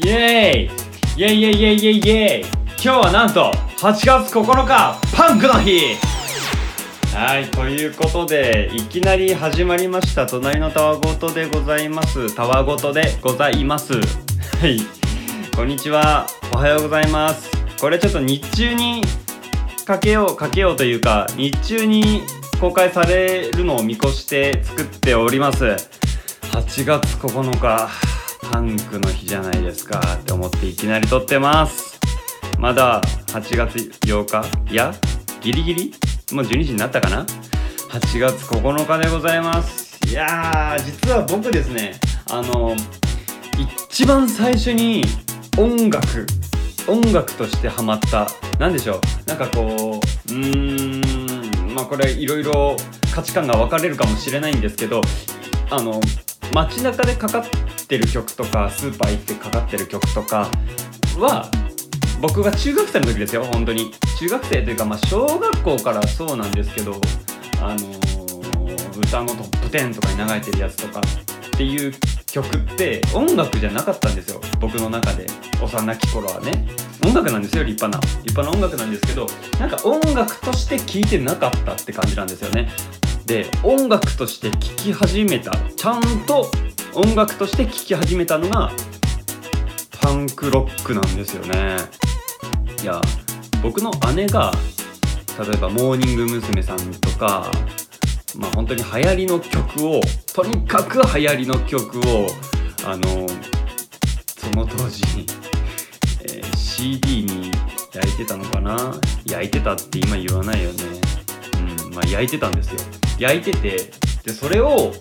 イエーイイエイイエイイエイイエイイエイ今日はなんと8月9日パンクの日!はいということでいきなり始まりました隣のたわごとでございます。たわごとでございます。はい。こんにちは。おはようございます。これちょっと日中にかけようかけようというか日中に公開されるのを見越して作っております。8月9日。パンクの日じゃないですかって思っていきなり撮ってます。まだ8月8日？いや？ギリギリ？もう12時になったかな？8月9日でございます。いやー実は僕ですねあの一番最初に音楽音楽としてハマった何でしょう？なんかこううーんまあこれいろいろ価値観が分かれるかもしれないんですけどあの街中でかかってる曲とかスーパー行ってかかってる曲とかは僕が中学生の時ですよ本当に。中学生というかまあ小学校からそうなんですけどあのー歌のトップ10とかに流れてるやつとかっていう曲って音楽じゃなかったんですよ僕の中で。幼き頃はね。音楽なんですよ立派な。立派な音楽なんですけどなんか音楽として聴いてなかったって感じなんですよね。で音楽として聴き始めたちゃんと音楽として聴き始めたのがパンクロックなんですよね。いや僕の姉が例えばモーニング娘。さんとかまあ本当に流行りの曲をとにかく流行りの曲をあのその当時に、えー CD に焼いてたのかな？焼いてたって今言わないよね。うんまあ焼いてたんですよ。焼いててでそれを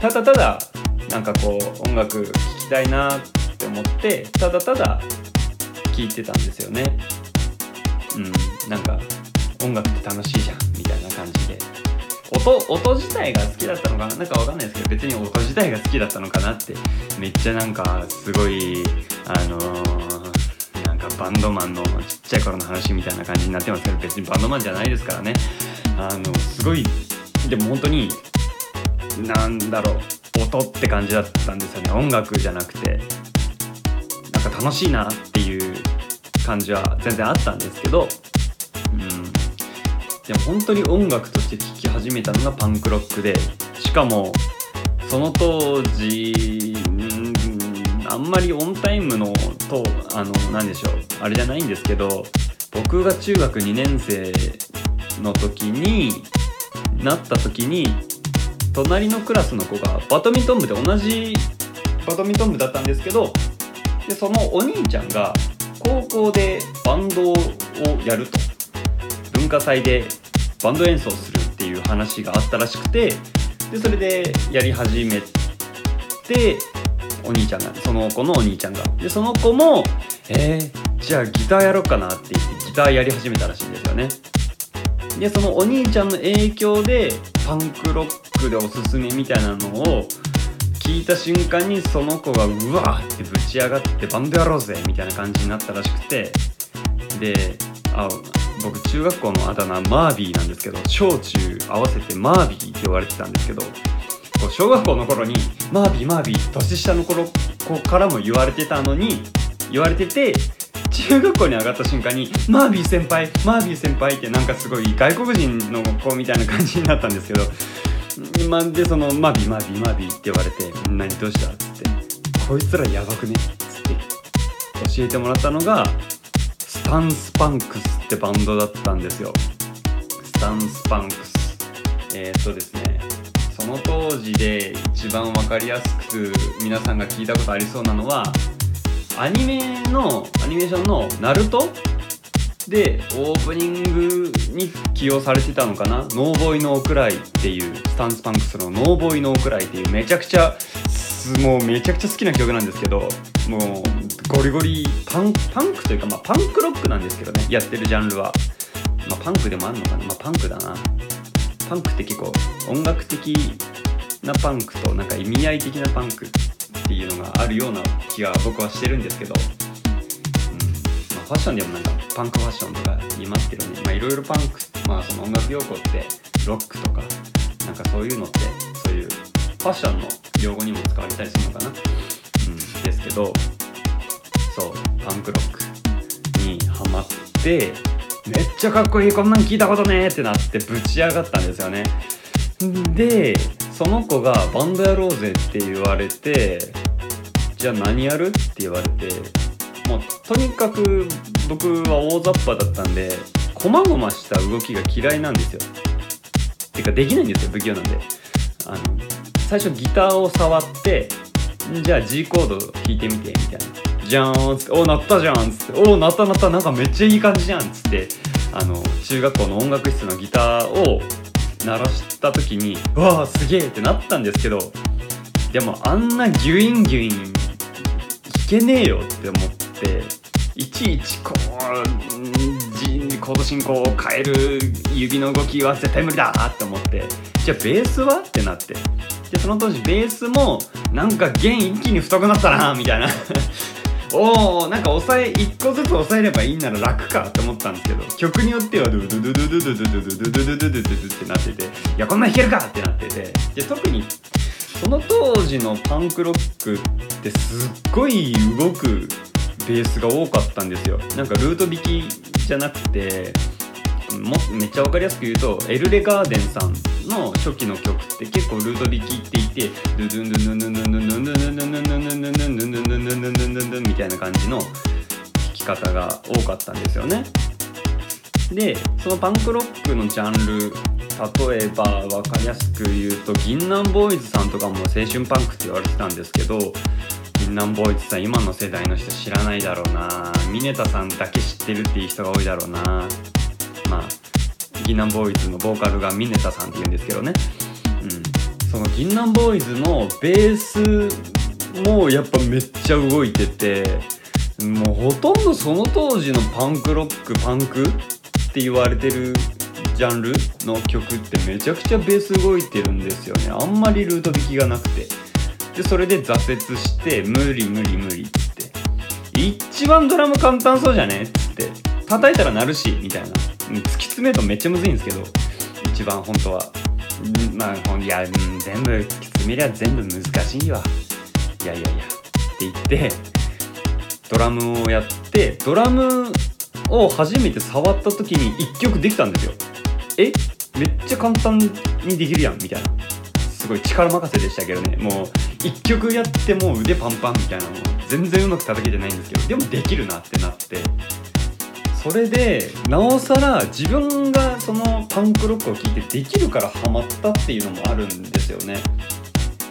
ただただなんかこう音楽聴きたいなって思ってただただ聴いてたんですよね。うんなんか音楽って楽しいじゃんみたいな感じで。音音自体が好きだったのかな？なんかわかんないですけど別に音自体が好きだったのかなってめっちゃなんかすごいあのーなんかバンドマンのちっちゃい頃の話みたいな感じになってますけど別にバンドマンじゃないですからね。あのすごいでも本当になんだろう音って感じだったんですよね。音楽じゃなくて。なんか楽しいなっていう感じは全然あったんですけど。うん。でも本当に音楽として聴き始めたのがパンクロックで。しかもその当時あんまりオンタイムのとあの何でしょう。あれじゃないんですけど僕が中学2年生の時になった時に隣のクラスの子がバドミントン部で同じバドミントン部だったんですけどでそのお兄ちゃんが高校でバンドをやると。文化祭でバンド演奏するっていう話があったらしくてでそれでやり始めてお兄ちゃんがその子のお兄ちゃんが。でその子もえー、じゃあギターやろうかなって言ってギターやり始めたらしいんですよねでそのお兄ちゃんの影響でパンクロックでおすすめみたいなのを聞いた瞬間にその子がうわーってぶち上がってバンドやろうぜみたいな感じになったらしくて。であ僕中学校のあだ名マービーなんですけど小中合わせてマービーって言われてたんですけど小学校の頃にマービーマービー年下の頃子からも言われてたのに言われてて中学校に上がった瞬間にマービー先輩マービー先輩ってなんかすごい外国人の子みたいな感じになったんですけど今でそのマービーマービーマービーって言われて何どうした？っつってこいつらやばくね？っつって教えてもらったのがスタンスパンクスってバンドだったんですよ。スタンスパンクス。えー、っとですねその当時で一番分かりやすく皆さんが聞いたことありそうなのはアニメのアニメーションの「ナルトでオープニングに起用されてたのかな「ノーボーイノークライ」っていうスタンスパンクスの「ノーボーイノークライ」っていうめちゃくちゃもうめちゃくちゃ好きな曲なんですけどもうゴリゴリパンパンクというか、まあ、パンクロックなんですけどねやってるジャンルは、まあ、パンクでもあるのかな、まあ、パンクだな。パンクって結構音楽的なパンクとなんか意味合い的なパンクっていうのがあるような気が僕はしてるんですけど、うん。まあ、ファッションでもなんかパンクファッションとか言いますけどね。いろいろパンク、まあ、その音楽用語ってロックとかなんかそういうのってそういうファッションの用語にも使われたりするのかな、うん、ですけどそうパンクロックにハマってめっちゃかっこいいこんなん聞いたことねーってなってぶち上がったんですよね。でその子がバンドやろうぜって言われてじゃあ何やるって言われてもうとにかく僕は大雑把だったんで細々した動きが嫌いなんですよ。てかできないんですよ不器用なんで。あの最初ギターを触ってじゃあ G コード弾いてみてみたいな。じゃーんつってお鳴ったじゃんつってお鳴った鳴ったなんかめっちゃいい感じじゃんつってあの中学校の音楽室のギターを鳴らした時にわあすげえってなったんですけどでもあんなギュインギュインけねえよって思っていちいちこうコード進行を変える指の動きは絶対無理だって思ってじゃあベースはってなってでその当時ベースもなんか弦一気に太くなったなみたいな。おおなんか押さえ1個ずつ押さえればいいなら楽かって思ったんですけど曲によってはドゥドゥドゥドゥドゥドゥドゥドゥドゥドゥドゥドゥドゥってなってていやこんな弾けるかってなってて特にその当時のパンクロックってすっごい動くベースが多かったんですよなんかルート引きじゃなくてもめっちゃ分かりやすく言うとエルレガーデンさんの初期の曲って結構ルート引きっていってドゥドゥンドゥンドゥンドゥンドゥンドゥンドゥンドゥンドゥンドゥンドゥンドゥンドゥンドゥンみたいな感じの弾き方が多かったんですよね。でそのパンクロックのジャンル例えば分かりやすく言うと銀杏ボーイズさんとかも青春パンクって言われてたんですけど銀杏ボーイズさん今の世代の人知らないだろうな。ミネタさんだけ知ってるっていう人が多いだろうな。まあ銀杏ボーイズのボーカルがミネタさんって言うんですけどね。うん。その銀杏ボーイズのベースもやっぱめっちゃ動いててもうほとんどその当時のパンクロックパンクって言われてるジャンルの曲ってめちゃくちゃベース動いてるんですよね。あんまりルート弾きがなくて。でそれで挫折して無理無理無理って。一番ドラム簡単そうじゃねっつって。叩いたら鳴るしみたいな。突き詰めるとめっちゃむずいんですけど一番本当は。まあいや全部突き詰めりゃ全部難しいわ。いやいやいや。って言ってドラムをやってドラムを初めて触った時に1曲できたんですよ。えめっちゃ簡単にできるやんみたいな。すごい力任せでしたけどね。もう1曲やってもう腕パンパンみたいな。もう全然うまく叩けてないんですけどでもできるなってなって。それでなおさら自分がそのパンクロックを聴いてできるからハマったっていうのもあるんですよね。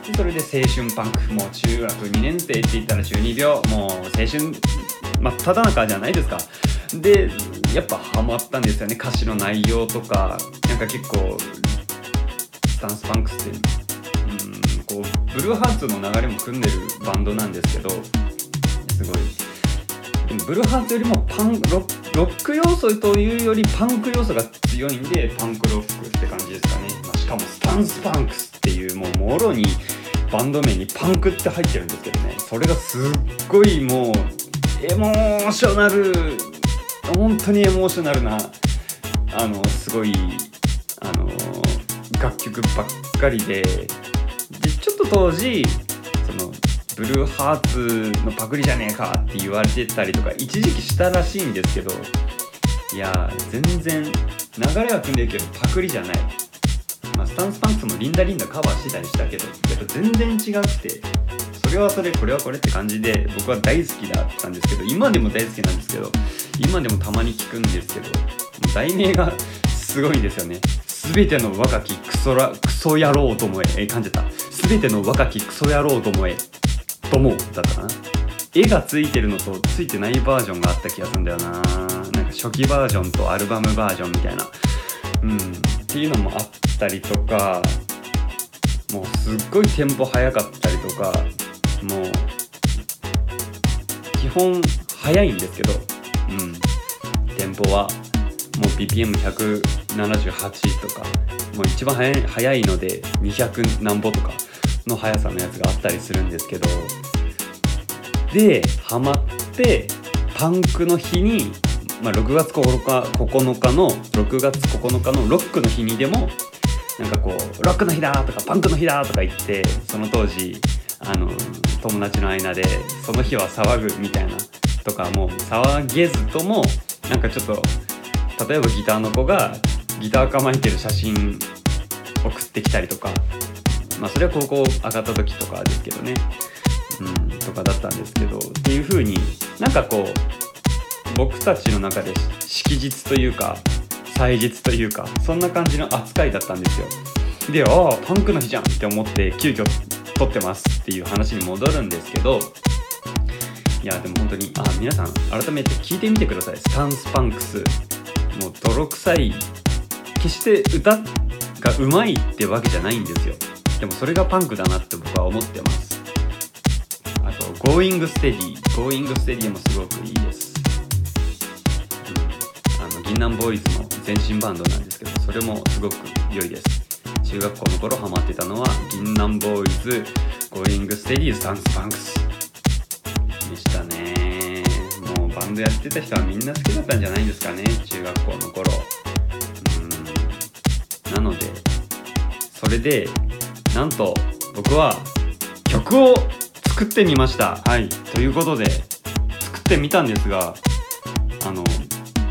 でそれで青春パンク。もう中学2年生って言ったら中二病。もう青春真っ只中じゃないですか。でやっぱハマったんですよね。歌詞の内容とか。なんか結構スタンスパンクスってうんこうブルーハーツの流れも組んでるバンドなんですけど。すごい。でもブルーハーツよりもパンロック要素というよりパンク要素が強いんでパンクロックって感じですかね、まあ、しかもスタンスパンクスっていうもうもろにバンド名にパンクって入ってるんですけどね。それがすっごいもうエモーショナル本当にエモーショナルなあのすごいあの楽曲ばっかりででちょっと当時そのブルーハーツのパクリじゃねえかって言われてたりとか一時期したらしいんですけどいや全然流れは組んでるけどパクリじゃない、まあ、スタンスパンクスもリンダリンダカバーしてたりしたけどやっぱ全然違くて。れはそれこれはこれって感じで僕は大好きだったんですけど今でも大好きなんですけど今でもたまに聞くんですけど題名がすごいんですよね。全ての若きクソラクソ野郎どもへえ感じた。全ての若きクソ野郎どもへともだったかな。絵がついてるのとついてないバージョンがあった気がするんだよな。なんか初期バージョンとアルバムバージョンみたいな。うん。っていうのもあったりとかもうすっごいテンポ速かったりとかもう基本速いんですけどうんテンポはもう BPM178 とかもう一番速い速いので200何歩とかの速さのやつがあったりするんですけどでハマってパンクの日に、まあ、6月9日 ,9 日の6月9日のロックの日にでもなんかこう「ロックの日だ!」とか「パンクの日だ!」とか言ってその当時あの友達の間でその日は騒ぐみたいなとかも騒げずともなんかちょっと例えばギターの子がギター構えてる写真送ってきたりとかまあそれは高校上がった時とかですけどね。うん。とかだったんですけどっていう風になんかこう僕たちの中で式日というか祭日というかそんな感じの扱いだったんですよ。でああパンクの日じゃんって思って急遽撮ってますっていう話に戻るんですけどいやでも本当にあ皆さん改めて聞いてみてください。スタンスパンクスもう泥臭い決して歌がうまいってわけじゃないんですよ。でもそれがパンクだなって僕は思ってます。あと Going Steady Going Steady もすごくいいです、うん、あの銀杏ボーイズの前身バンドなんですけどそれもすごく良いです。中学校の頃ハマってたのは銀杏ボーイズ Going Steady スタンスパンクスでしたね。もうバンドやってた人はみんな好きだったんじゃないですかね中学校の頃。うん。なのでそれでなんと僕は曲を作ってみました。はい。ということで作ってみたんですがあの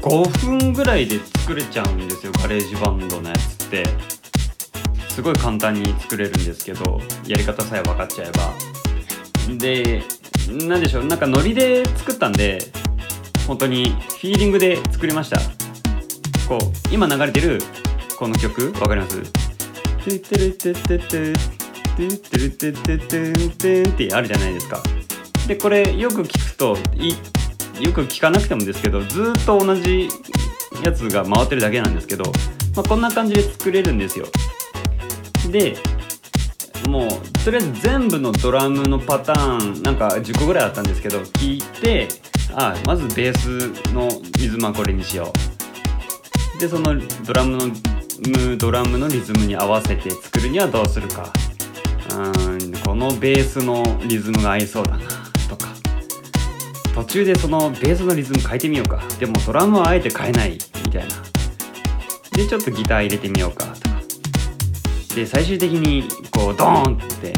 5分ぐらいで作れちゃうんですよ GarageBand のやつって。すごい簡単に作れるんですけどやり方さえ分かっちゃえば。で何でしょうなんかノリで作ったんで本当にフィーリングで作りました。こう今流れてるこの曲わかります？トゥトゥルトゥトゥトゥトゥトゥトゥトゥトゥントゥンってあるじゃないですかでこれよく聞くといよく聞かなくてもですけどずっと同じやつが回ってるだけなんですけど、まあ、こんな感じで作れるんですよでもうとりあえず全部のドラムのパターンなんか10個ぐらいあったんですけど聞いてあまずベースのリズムはこれにしよう。でそのドラムのドラムのリズムに合わせて作るにはどうするか。うんこのベースのリズムが合いそうだなとか。途中でそのベースのリズム変えてみようか。でもドラムはあえて変えないみたいな。でちょっとギター入れてみようかとか。で最終的にこうドーンって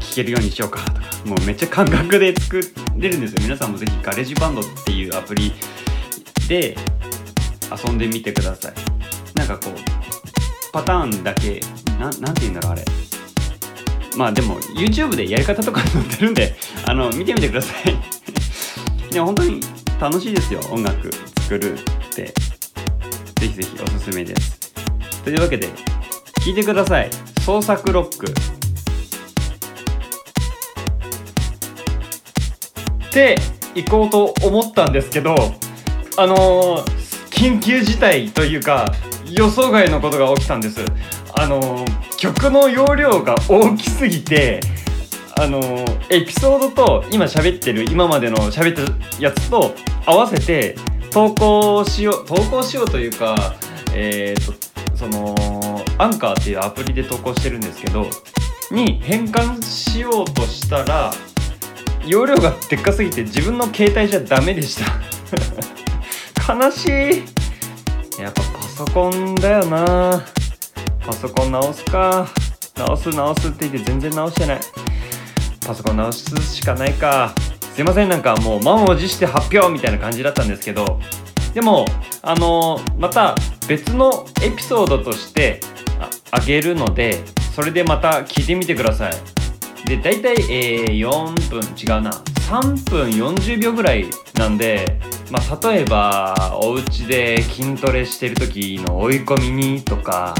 聴けるようにしようかとかもうめっちゃ感覚で作れるんですよ。皆さんもぜひ GarageBand っていうアプリで遊んでみてください。なんかこうパターンだけななんて言うんだろうあれ。まあでも YouTube でやり方とか載ってるんであの見てみてください。いや本当に楽しいですよ音楽作るって。ぜひぜひおすすめです。というわけで聞いてください。創作ロック。って行こうと思ったんですけどあのー緊急事態というか予想外のことが起きたんです。あのー曲の容量が大きすぎてあのーエピソードと今喋ってる今までの喋ったやつと合わせて投稿しよう投稿しようというかえっ、とそのアンカーっていうアプリで投稿してるんですけどに変換しようとしたら容量がでっかすぎて自分の携帯じゃダメでした。悲しい。やっぱパソコンだよな。パソコン直すか。直す直すって言って全然直してない。パソコン直すしかないか。すいません。なんかもう満を持して発表みたいな感じだったんですけど。でもあのまた別のエピソードとしてあげるのでそれでまた聞いてみてください。で大体、えー4分違うな。3分40秒ぐらいなんで、まあ、例えばお家で筋トレしてる時の追い込みにとか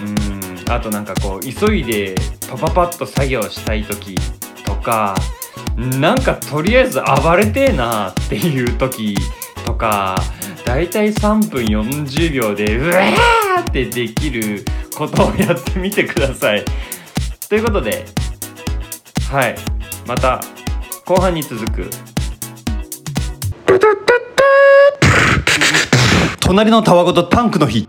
うんあとなんかこう急いでパパパッと作業したい時とかなんかとりあえず暴れてえなっていう時とかだいたい3分40秒でうわーってできることをやってみてください。ということではい。また後半に続く。隣のたわごとタンクの日。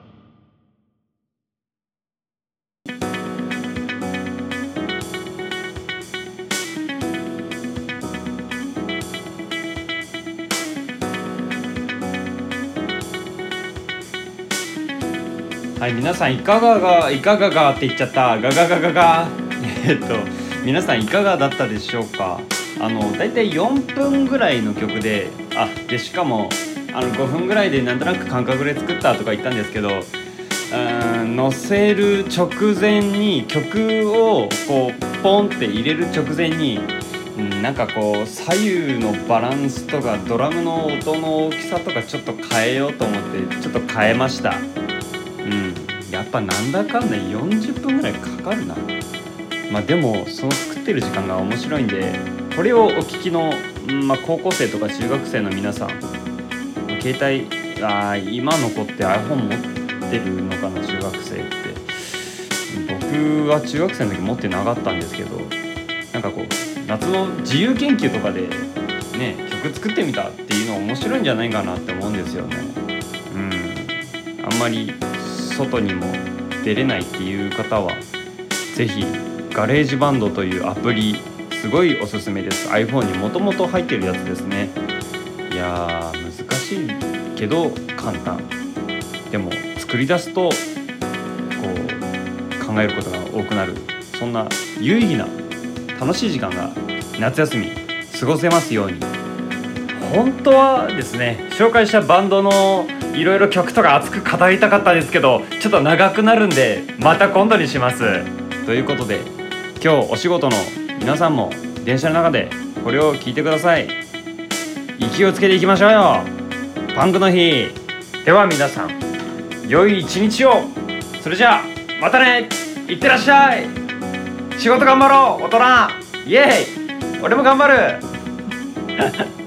い皆さんいかががいかががって言っちゃった。ガガガガガえっと皆さんいかがだったでしょうか。あの大体4分ぐらいの曲であでしかもあの5分ぐらいでなんとなく感覚で作ったとか言ったんですけどうん載せる直前に曲をこうポンって入れる直前になんかこう左右のバランスとかドラムの音の大きさとかちょっと変えようと思ってちょっと変えました。ぱなんだかんだ40分ぐらいかかるな。まあでもその作ってる時間が面白いんでこれをお聞きの、まあ、高校生とか中学生の皆さん携帯あ今の子って iPhone 持ってるのかな中学生って。僕は中学生の時持ってなかったんですけどなんかこう夏の自由研究とかでね曲作ってみたっていうの面白いんじゃないかなって思うんですよね。うん。あんまり外にも出れないっていう方は是非 GarageBand というアプリすごいおすすめです。iPhone にもともと入ってるやつですね。いやー難しいけど簡単。でも作り出すとこう考えることが多くなる。そんな有意義な楽しい時間が夏休み過ごせますように。本当はですね紹介したバンドのいろいろ曲とか熱く語りたかったですけどちょっと長くなるんでまた今度にします。ということで今日お仕事の皆さんも電車の中でこれを聞いてください。息をつけていきましょうよ。パンクの日。では皆さん良い一日を。それじゃあまたね。いってらっしゃい。仕事頑張ろう大人。イエーイ。俺も頑張る。